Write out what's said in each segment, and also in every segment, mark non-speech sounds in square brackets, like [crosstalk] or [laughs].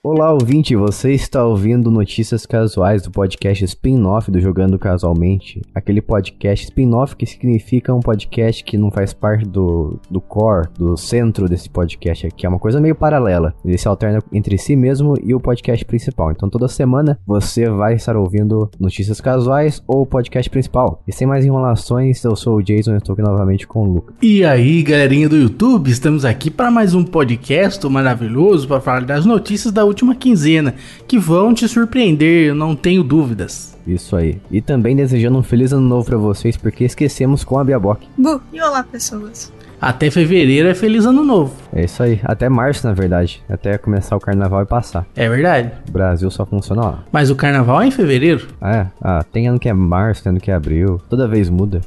Olá, ouvinte, você está ouvindo notícias casuais do podcast spin-off do Jogando Casualmente. Aquele podcast spin-off que significa um podcast que não faz parte do, do core, do centro desse podcast aqui. É uma coisa meio paralela. Ele se alterna entre si mesmo e o podcast principal. Então toda semana você vai estar ouvindo notícias casuais ou o podcast principal. E sem mais enrolações, eu sou o Jason e estou aqui novamente com o Lucas. E aí, galerinha do YouTube, estamos aqui para mais um podcast maravilhoso para falar das notícias da última quinzena, que vão te surpreender, eu não tenho dúvidas. Isso aí. E também desejando um feliz ano novo para vocês, porque esquecemos com a Biaboc. Bu, e olá, pessoas. Até fevereiro é feliz ano novo. É isso aí. Até março, na verdade. Até começar o carnaval e passar. É verdade. O Brasil só funciona lá. Mas o carnaval é em fevereiro? É. Ah, tem ano que é março, tem ano que é abril. Toda vez muda.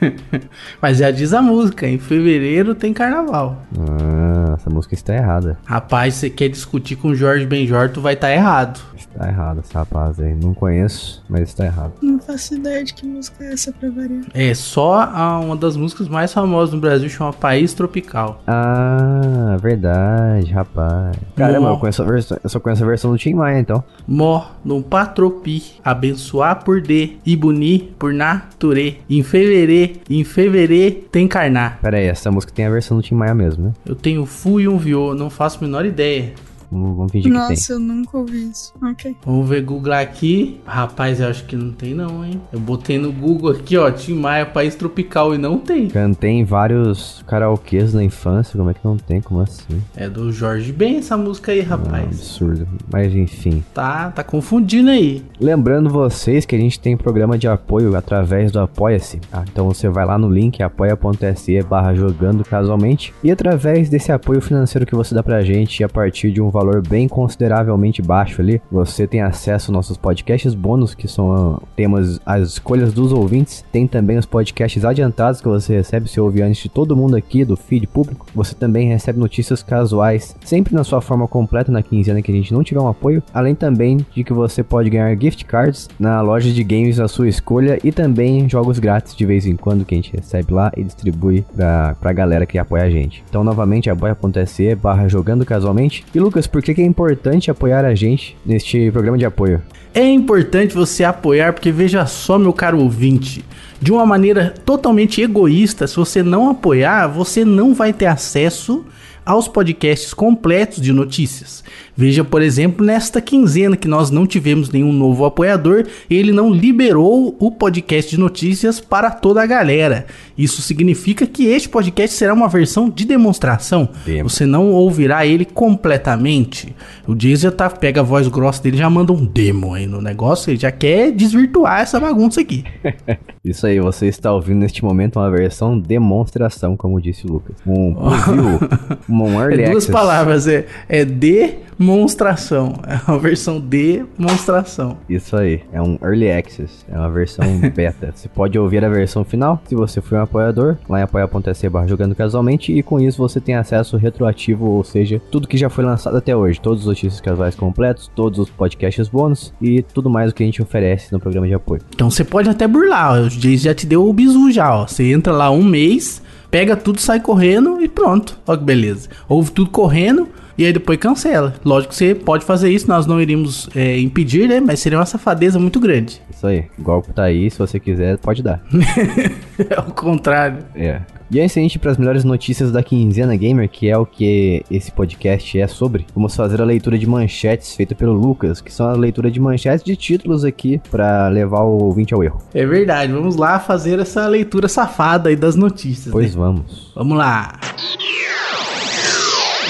[laughs] Mas já diz a música, em fevereiro tem carnaval. Ah, essa música está errada. Rapaz, você quer discutir com o Jorge Benjor, tu vai estar tá errado. Está errado esse rapaz aí. Não conheço, mas está errado. Não faço ideia de que música é essa pra variar. É só a, uma das músicas mais famosas no Brasil, chama País Tropical. Ah, verdade, rapaz. Caramba, eu, conheço a versão, eu só conheço a versão do Tim Maia, então. Mó, no patropi, abençoar por D, e buni por nature, em fevereiro, em fevereiro tem carnar. Pera aí, essa música tem a versão do Tim Maia mesmo, né? Eu tenho fu e um viô, não faço a menor ideia. Vamos, vamos fingir Nossa, que tem. eu nunca ouvi isso. Ok. Vamos ver Google aqui. Rapaz, eu acho que não tem não, hein? Eu botei no Google aqui, ó, Tim Maia, país tropical, e não tem. Cantei em vários karaokês na infância, como é que não tem? Como assim? É do Jorge Ben essa música aí, Ah, rapaz. absurdo. Mas enfim. Tá, tá confundindo aí. Lembrando vocês que a gente tem programa de apoio através do Apoia-se. tá? Então você vai lá no link apoia.se barra jogando casualmente. E através desse apoio financeiro que você dá pra gente, a partir de um valor bem consideravelmente baixo ali, você tem acesso aos nossos podcasts bônus, que são ah, temas, as escolhas dos ouvintes. Tem também os podcasts adiantados que você recebe se ouvir antes de todo mundo aqui do feed público. Você também recebe notícias casuais, sempre na sua forma completa na quinzena que a gente não tiver um apoio. Além também de que você pode ganhar gift cards na loja de games da sua escolha e também jogos grátis de vez em quando que a gente recebe lá e distribui pra, pra galera que apoia a gente. Então, novamente, apoia.se barra jogando casualmente. E Lucas, por que, é importante apoiar a gente neste programa de apoio? É importante você apoiar, porque veja só, meu caro ouvinte, de uma maneira totalmente egoísta, se você não apoiar, você não vai ter acesso aos podcasts completos de notícias. Veja, por exemplo, nesta quinzena que nós não tivemos nenhum novo apoiador, ele não liberou o podcast de notícias para toda a galera. Isso significa que este podcast será uma versão de demonstração. Demo. Você não ouvirá ele completamente. O Jason já tá, pega a voz grossa dele já manda um demo aí no negócio, ele já quer desvirtuar essa bagunça aqui. [laughs] Isso aí, você está ouvindo neste momento uma versão demonstração, como disse o Lucas. Um preview, [laughs] um early É duas access. palavras, é, é demonstração. É uma versão demonstração. Isso aí, é um early access, é uma versão [laughs] beta. Você pode ouvir a versão final se você for um apoiador, lá em apoia.se barra jogando casualmente, e com isso você tem acesso retroativo, ou seja, tudo que já foi lançado até hoje, todos os notícias casuais completos, todos os podcasts bônus e tudo mais o que a gente oferece no programa de apoio. Então você pode até burlar, ó, o Jason já te deu o bizu já, ó. Você entra lá um mês, pega tudo, sai correndo e pronto. Ó que beleza. Ouve tudo correndo e aí depois cancela. Lógico que você pode fazer isso, nós não iríamos é, impedir, né? Mas seria uma safadeza muito grande. Isso aí, o golpe tá aí, se você quiser, pode dar. [laughs] é o contrário. É. E antes de a gente ir para as melhores notícias da Quinzena Gamer, que é o que esse podcast é sobre, vamos fazer a leitura de manchetes feita pelo Lucas, que são a leitura de manchetes de títulos aqui para levar o ouvinte ao erro. É verdade, vamos lá fazer essa leitura safada aí das notícias. Pois né? vamos. Vamos lá.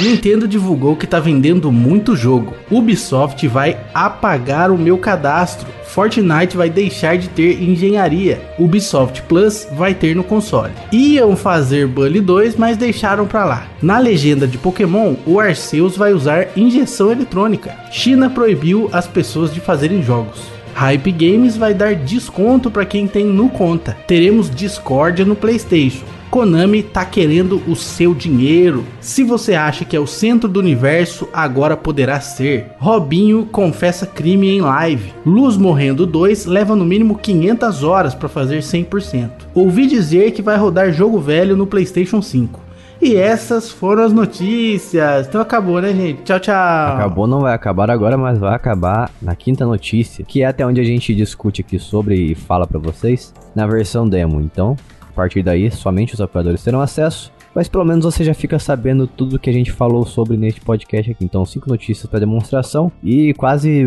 Nintendo divulgou que tá vendendo muito jogo. Ubisoft vai apagar o meu cadastro. Fortnite vai deixar de ter engenharia. Ubisoft Plus vai ter no console. Iam fazer Bully 2, mas deixaram pra lá. Na legenda de Pokémon, o Arceus vai usar injeção eletrônica. China proibiu as pessoas de fazerem jogos. Hype Games vai dar desconto para quem tem no conta. Teremos Discordia no PlayStation. Konami tá querendo o seu dinheiro. Se você acha que é o centro do universo, agora poderá ser. Robinho confessa crime em live. Luz Morrendo 2 leva no mínimo 500 horas para fazer 100%. Ouvi dizer que vai rodar jogo velho no PlayStation 5. E essas foram as notícias. Então acabou, né, gente? Tchau, tchau. Acabou, não vai acabar agora, mas vai acabar na quinta notícia, que é até onde a gente discute aqui sobre e fala pra vocês na versão demo. Então, a partir daí, somente os apoiadores terão acesso. Mas pelo menos você já fica sabendo tudo que a gente falou sobre neste podcast aqui. Então, cinco notícias para demonstração e quase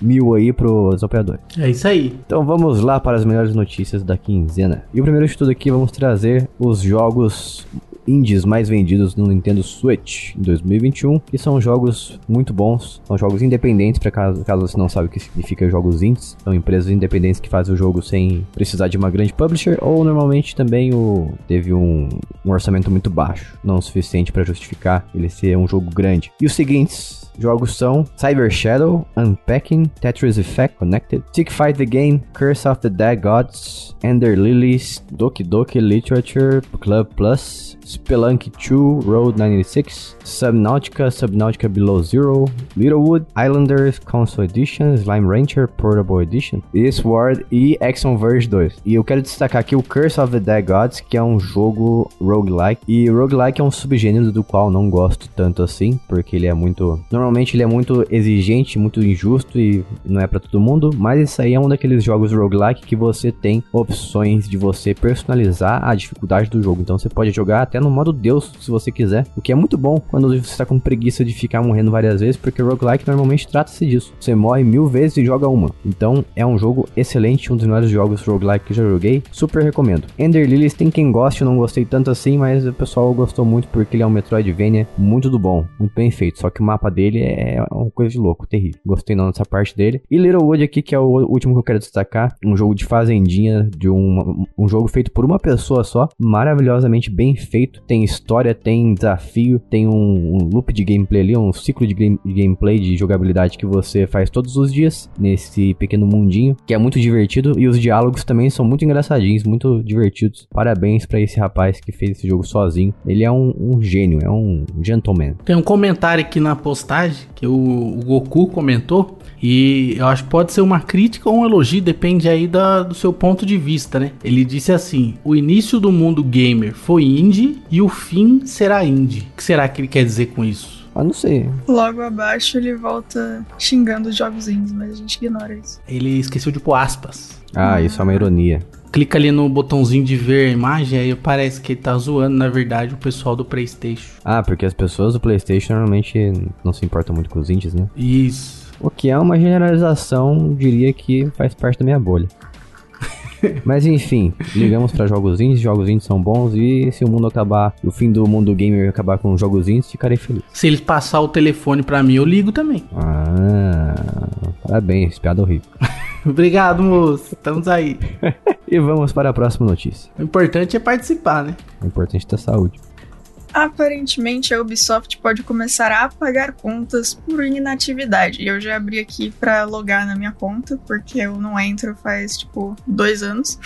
mil aí pros apoiadores. É isso aí. Então vamos lá para as melhores notícias da quinzena. E o primeiro de tudo aqui, vamos trazer os jogos indies mais vendidos no Nintendo Switch em 2021, que são jogos muito bons, são jogos independentes, para caso, caso você não sabe o que significa jogos indies, são empresas independentes que fazem o jogo sem precisar de uma grande publisher, ou normalmente também o, teve um, um orçamento muito baixo, não o suficiente para justificar ele ser um jogo grande. E os seguintes Jogos são Cyber Shadow, Unpacking, Tetris Effect Connected, Tick Fight the Game, Curse of the Dead Gods, Ender Lilies, Doki Doki Literature Club Plus, Spelunky 2, Road 96, Subnautica, Subnautica Below Zero, Littlewood, Islanders Console Edition, Slime Rancher Portable Edition, e Sword e Exxon Verge 2. E eu quero destacar aqui o Curse of the Dead Gods, que é um jogo roguelike. E roguelike é um subgênero do qual não gosto tanto assim, porque ele é muito. Normalmente ele é muito exigente, muito injusto e não é para todo mundo, mas isso aí é um daqueles jogos roguelike que você tem opções de você personalizar a dificuldade do jogo. Então você pode jogar até no modo Deus, se você quiser, o que é muito bom quando você está com preguiça de ficar morrendo várias vezes, porque roguelike normalmente trata-se disso. Você morre mil vezes e joga uma. Então é um jogo excelente, um dos melhores jogos roguelike que já joguei. Super recomendo. Ender Lilies tem quem goste, eu não gostei tanto assim, mas o pessoal gostou muito porque ele é um Metroidvania muito do bom, muito bem feito. Só que o mapa dele é uma coisa de louco, terrível. Gostei não dessa parte dele. E Littlewood aqui, que é o último que eu quero destacar, um jogo de fazendinha, de um, um jogo feito por uma pessoa só, maravilhosamente bem feito. Tem história, tem desafio, tem um, um loop de gameplay ali, um ciclo de, game, de gameplay, de jogabilidade que você faz todos os dias nesse pequeno mundinho, que é muito divertido. E os diálogos também são muito engraçadinhos, muito divertidos. Parabéns para esse rapaz que fez esse jogo sozinho. Ele é um, um gênio, é um gentleman. Tem um comentário aqui na postagem que o, o Goku comentou. E eu acho que pode ser uma crítica ou um elogio, depende aí da, do seu ponto de vista, né? Ele disse assim: o início do mundo gamer foi indie e o fim será indie. O que será que ele quer dizer com isso? Ah, não sei. Logo abaixo ele volta xingando os jogos indies, mas a gente ignora isso. Ele esqueceu de pôr aspas. Ah, isso é uma ironia. Clica ali no botãozinho de ver a imagem, aí parece que ele tá zoando, na verdade, o pessoal do PlayStation. Ah, porque as pessoas do PlayStation normalmente não se importam muito com os indies, né? Isso. O que é uma generalização, diria que faz parte da minha bolha. Mas enfim, ligamos para jogos indies, jogos indies são bons e se o mundo acabar, o fim do mundo gamer acabar com jogos indies, ficarei feliz. Se eles passar o telefone para mim, eu ligo também. Ah, parabéns, piada horrível. [laughs] Obrigado, moço. Estamos aí. [laughs] e vamos para a próxima notícia. O importante é participar, né? O importante é ter saúde. Aparentemente a Ubisoft pode começar a pagar contas por inatividade. Eu já abri aqui para logar na minha conta, porque eu não entro faz tipo dois anos.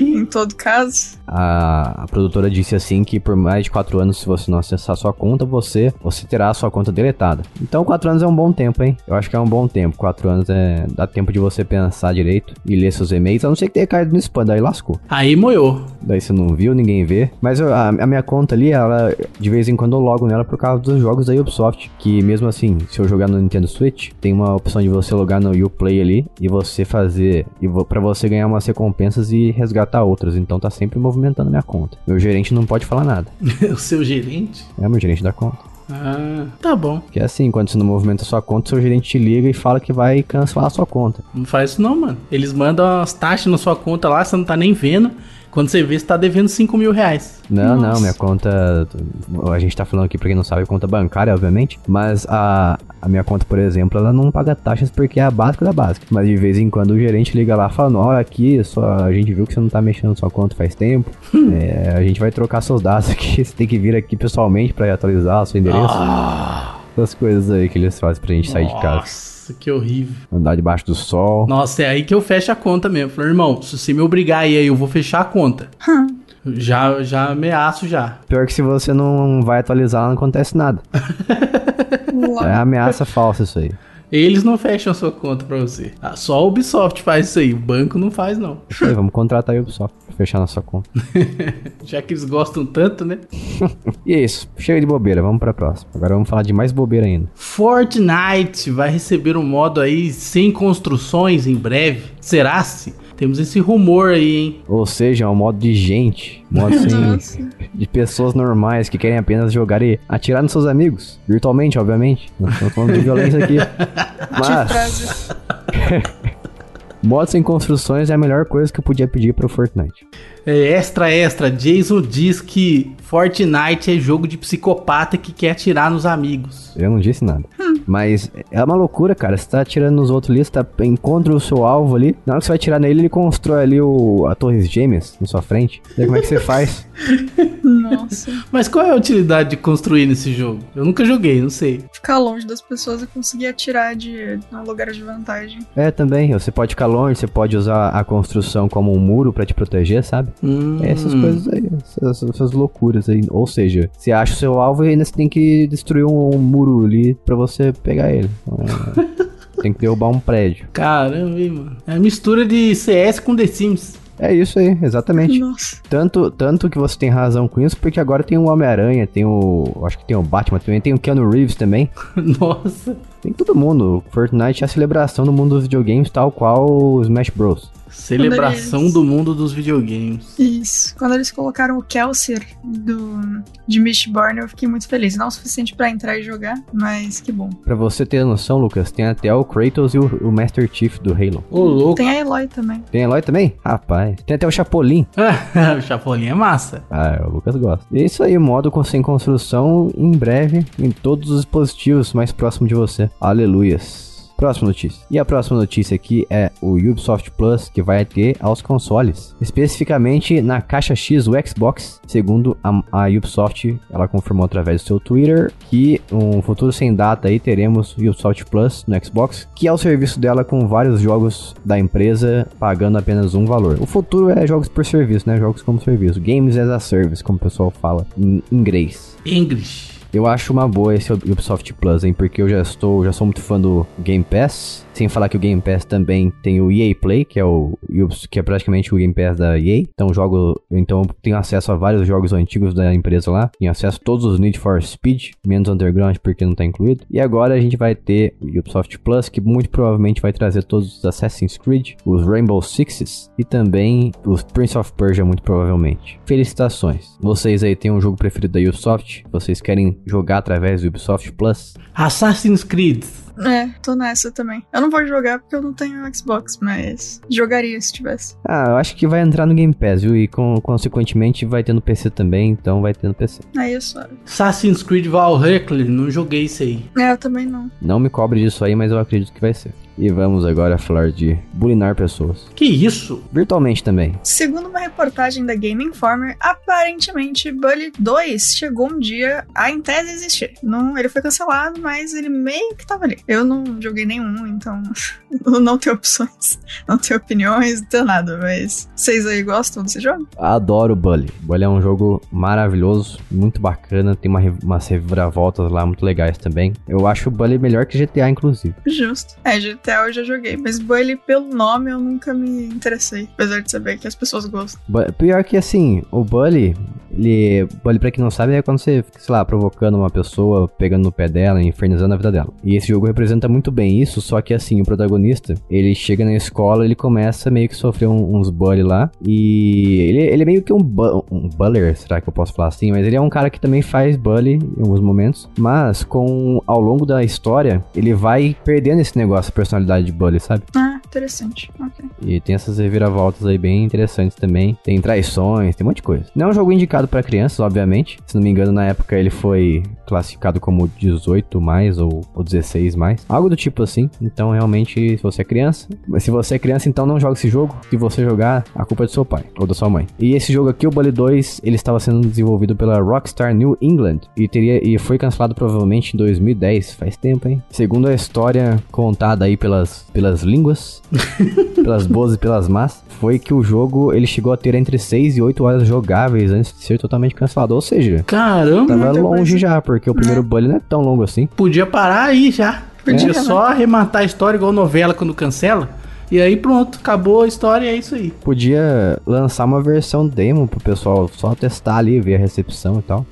Em todo caso. A, a, produtora disse assim que por mais de 4 anos, se você não acessar sua conta, você, você terá a sua conta deletada. Então 4 anos é um bom tempo, hein? Eu acho que é um bom tempo. 4 anos é dá tempo de você pensar direito e ler seus e-mails, a não ser que tenha caído no spam, daí lascou. Aí moiou. Daí você não viu, ninguém vê. Mas eu, a, a, minha conta ali, ela de vez em quando eu logo nela por causa dos jogos da Ubisoft. Que mesmo assim, se eu jogar no Nintendo Switch, tem uma opção de você logar no Uplay ali e você fazer. E para você ganhar umas recompensas e resgatar outras. Então tá sempre movimentando minha conta. Meu gerente não pode falar nada. [laughs] o seu gerente? É, meu gerente da conta. Ah, tá bom. Que é assim, quando você não movimenta sua conta, seu gerente te liga e fala que vai cancelar a sua conta. Não faz isso não, mano. Eles mandam as taxas na sua conta lá, você não tá nem vendo. Quando você vê, você tá devendo 5 mil reais. Não, Nossa. não, minha conta. A gente tá falando aqui, pra quem não sabe, conta bancária, obviamente. Mas a, a minha conta, por exemplo, ela não paga taxas porque é a básica da básica. Mas de vez em quando o gerente liga lá falando: Olha, aqui, só, a gente viu que você não tá mexendo na sua conta faz tempo. é, a gente vai trocar seus dados aqui. [laughs] Você tem que vir aqui pessoalmente pra atualizar o seu endereço. Ah. Essas coisas aí que eles fazem pra gente Nossa. sair de casa. Nossa, que horrível. Andar debaixo do sol. Nossa, é aí que eu fecho a conta mesmo. Falei, irmão, se você me obrigar aí, eu vou fechar a conta. já, já ameaço já. Pior que se você não vai atualizar, não acontece nada. [laughs] é ameaça falsa isso aí. Eles não fecham a sua conta pra você. Ah, Só a Ubisoft faz isso aí. O banco não faz, não. Aí, vamos contratar a Ubisoft pra fechar nossa conta. [laughs] Já que eles gostam tanto, né? [laughs] E é isso, chega de bobeira, vamos pra próxima. Agora vamos falar de mais bobeira ainda. Fortnite vai receber um modo aí sem construções em breve. Será-se? Temos esse rumor aí, hein? Ou seja, é um modo de gente, modo assim, de pessoas normais que querem apenas jogar e atirar nos seus amigos. Virtualmente, obviamente. Não estamos falando de violência aqui. [laughs] Mas, frase. [laughs] modo sem construções é a melhor coisa que eu podia pedir pro Fortnite. É, extra, extra. Jason diz que Fortnite é jogo de psicopata que quer atirar nos amigos. Eu não disse nada. Mas é uma loucura, cara. Você tá atirando nos outros ali, você tá, encontra o seu alvo ali. Na hora que você vai atirar nele, ele constrói ali o, a Torres Gêmeas na sua frente. E aí como é que você faz? [laughs] Nossa. Mas qual é a utilidade de construir nesse jogo? Eu nunca joguei, não sei. Ficar longe das pessoas e conseguir atirar de um lugar de vantagem. É, também. Você pode ficar longe, você pode usar a construção como um muro pra te proteger, sabe? Hum. É essas coisas aí, essas, essas loucuras aí. Ou seja, você acha o seu alvo e ainda você tem que destruir um, um muro ali pra você pegar ele. Então, é, tem que derrubar um prédio. Caramba, hein, mano. É a mistura de CS com The Sims. É isso aí, exatamente. Nossa. Tanto, tanto que você tem razão com isso, porque agora tem o Homem-Aranha, tem o. Acho que tem o Batman também, tem o Keanu Reeves também. [laughs] Nossa. Tem todo mundo. Fortnite é a celebração do mundo dos videogames, tal qual o Smash Bros. Celebração eles- do mundo dos videogames. Isso. Quando eles colocaram o Kelsier do, de Mistborn, eu fiquei muito feliz. Não o suficiente pra entrar e jogar, mas que bom. Pra você ter noção, Lucas, tem até o Kratos e o, o Master Chief do Halo. Ô, louco. Tem a Eloy também. Tem Eloy também? Rapaz. Tem até o Chapolin. [laughs] o Chapolin é massa. Ah, o Lucas gosta. E é isso aí, modo com sem construção em breve em todos os dispositivos mais próximos de você. Aleluias. Próxima notícia. E a próxima notícia aqui é o Ubisoft Plus que vai ter aos consoles. Especificamente na caixa X o Xbox. Segundo a, a Ubisoft, ela confirmou através do seu Twitter que um futuro sem data aí teremos Ubisoft Plus no Xbox, que é o serviço dela com vários jogos da empresa pagando apenas um valor. O futuro é jogos por serviço, né? Jogos como serviço. Games as a service, como o pessoal fala em inglês. English. Eu acho uma boa esse Ubisoft Plus, hein? Porque eu já estou, já sou muito fã do Game Pass. Sem falar que o Game Pass também tem o EA Play, que é o que é praticamente o Game Pass da EA. Então jogo, então tenho acesso a vários jogos antigos da empresa lá. Tenho acesso a todos os Need for Speed, menos Underground porque não tá incluído. E agora a gente vai ter o Ubisoft Plus, que muito provavelmente vai trazer todos os Assassin's Creed, os Rainbow Sixes e também os Prince of Persia muito provavelmente. Felicitações. Vocês aí têm um jogo preferido da Ubisoft? Vocês querem jogar através do Ubisoft Plus? Assassin's Creed. É, tô nessa também. Eu não vou jogar porque eu não tenho Xbox, mas jogaria se tivesse. Ah, eu acho que vai entrar no Game Pass, viu? E com- consequentemente vai ter no PC também, então vai ter no PC. Aí é só. Assassin's Creed Valhalla, não joguei isso aí. É, eu também não. Não me cobre disso aí, mas eu acredito que vai ser. E vamos agora falar de bulinar pessoas. Que isso? Virtualmente também. Segundo uma reportagem da Game Informer, aparentemente Bully 2 chegou um dia a em tese existir. Não, ele foi cancelado, mas ele meio que tava ali. Eu não joguei nenhum, então [laughs] não tenho opções, não tenho opiniões, não tenho nada, mas vocês aí gostam desse jogo? Adoro Bully. Bully é um jogo maravilhoso, muito bacana, tem uma, umas reviravoltas lá muito legais também. Eu acho o Bully melhor que GTA, inclusive. Justo. É, GTA eu já joguei, mas Bully pelo nome eu nunca me interessei, apesar de saber que as pessoas gostam. Bu- Pior que assim, o Bully, ele. Bully, pra quem não sabe, é quando você fica, sei lá, provocando uma pessoa, pegando no pé dela, infernizando a vida dela. E esse jogo representa muito bem isso, só que assim, o protagonista, ele chega na escola, ele começa meio que sofrer um- uns bully lá. E ele, ele é meio que um, bu um buller, será que eu posso falar assim? Mas ele é um cara que também faz bully em alguns momentos. Mas com ao longo da história, ele vai perdendo esse negócio, a personalidade de bully, sabe? Ah, interessante. E tem essas reviravoltas aí bem interessantes também. Tem traições, tem um monte de coisa. Não é um jogo indicado pra crianças, obviamente. Se não me engano, na época ele foi classificado como 18 mais ou, ou 16 mais. Algo do tipo assim. Então, realmente, se você é criança, se você é criança, então não joga esse jogo. Se você jogar, a culpa é do seu pai ou da sua mãe. E esse jogo aqui, o Bully 2, ele estava sendo desenvolvido pela Rockstar New England e teria e foi cancelado provavelmente em 2010. Faz tempo, hein? Segundo a história contada aí pelas pelas línguas, [laughs] pelas boas e pelas más, foi que o jogo ele chegou a ter entre 6 e 8 horas jogáveis antes de ser totalmente cancelado. Ou seja, Caramba, tava longe coisa. já, porque o primeiro bully não é tão longo assim. podia parar aí já. Podia É. só arrematar a história igual novela quando cancela. E aí pronto, acabou a história e é isso aí. Podia lançar uma versão demo pro pessoal só testar ali, ver a recepção e tal.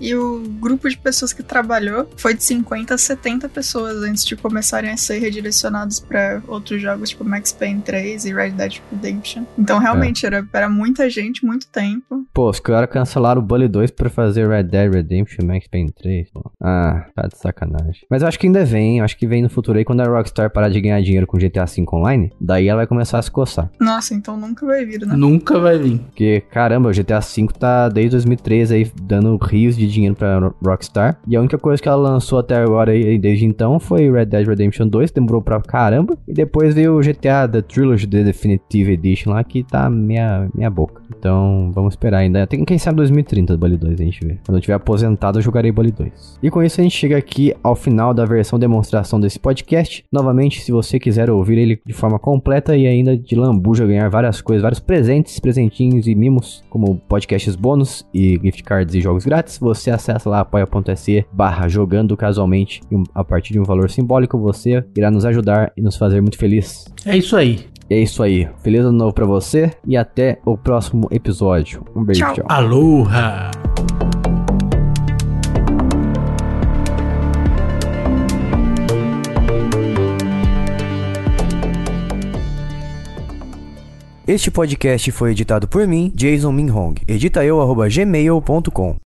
É. E o grupo de pessoas que trabalhou foi de 50 a 70 pessoas antes de começarem a ser redirecionados pra outros jogos, tipo Max Payne 3 e Red Dead Redemption. Então, realmente, era, era muita gente, muito tempo. Pô, os caras cancelaram o Bully 2 pra fazer Red Dead Redemption Max Payne 3. Pô. Ah, tá de sacanagem. Mas eu acho que ainda vem, eu acho que vem no futuro aí quando a Rockstar parar de ganhar dinheiro com GTA V Online, daí ela vai começar a se coçar. Nossa, então nunca vai vir, né? Nunca vai vir. Porque, caramba, o GTA V tá desde 2013 aí dando rios de dinheiro pra Ro- Rockstar. E a única coisa que ela lançou até agora aí, desde então foi Red Dead Redemption 2, demorou pra caramba. E depois veio o GTA The Trilogy The Definitive Edition lá, que tá meia, meia boca. Então, vamos esperar ainda. Tem quem sabe 2030 do Bully 2 a gente vê. Quando eu tiver aposentado, eu jogarei Bully 2. E com isso a gente chega aqui ao final da versão demonstração desse podcast. Novamente, se você quiser ouvir ele de forma completa e ainda de lambuja ganhar várias coisas, vários presentes, presentinhos e mimos, como podcasts bônus e gift cards e jogos grátis, você acessa lá apoia.se barra jogando casualmente e a partir de um valor simbólico você irá nos ajudar e nos fazer muito feliz. É isso aí. E é isso aí. Feliz ano novo pra você e até o próximo episódio. Um beijo, Tchau. tchau. Aloha! Este podcast foi editado por mim, Jason Minhong. Edita eu, arroba gmail.com.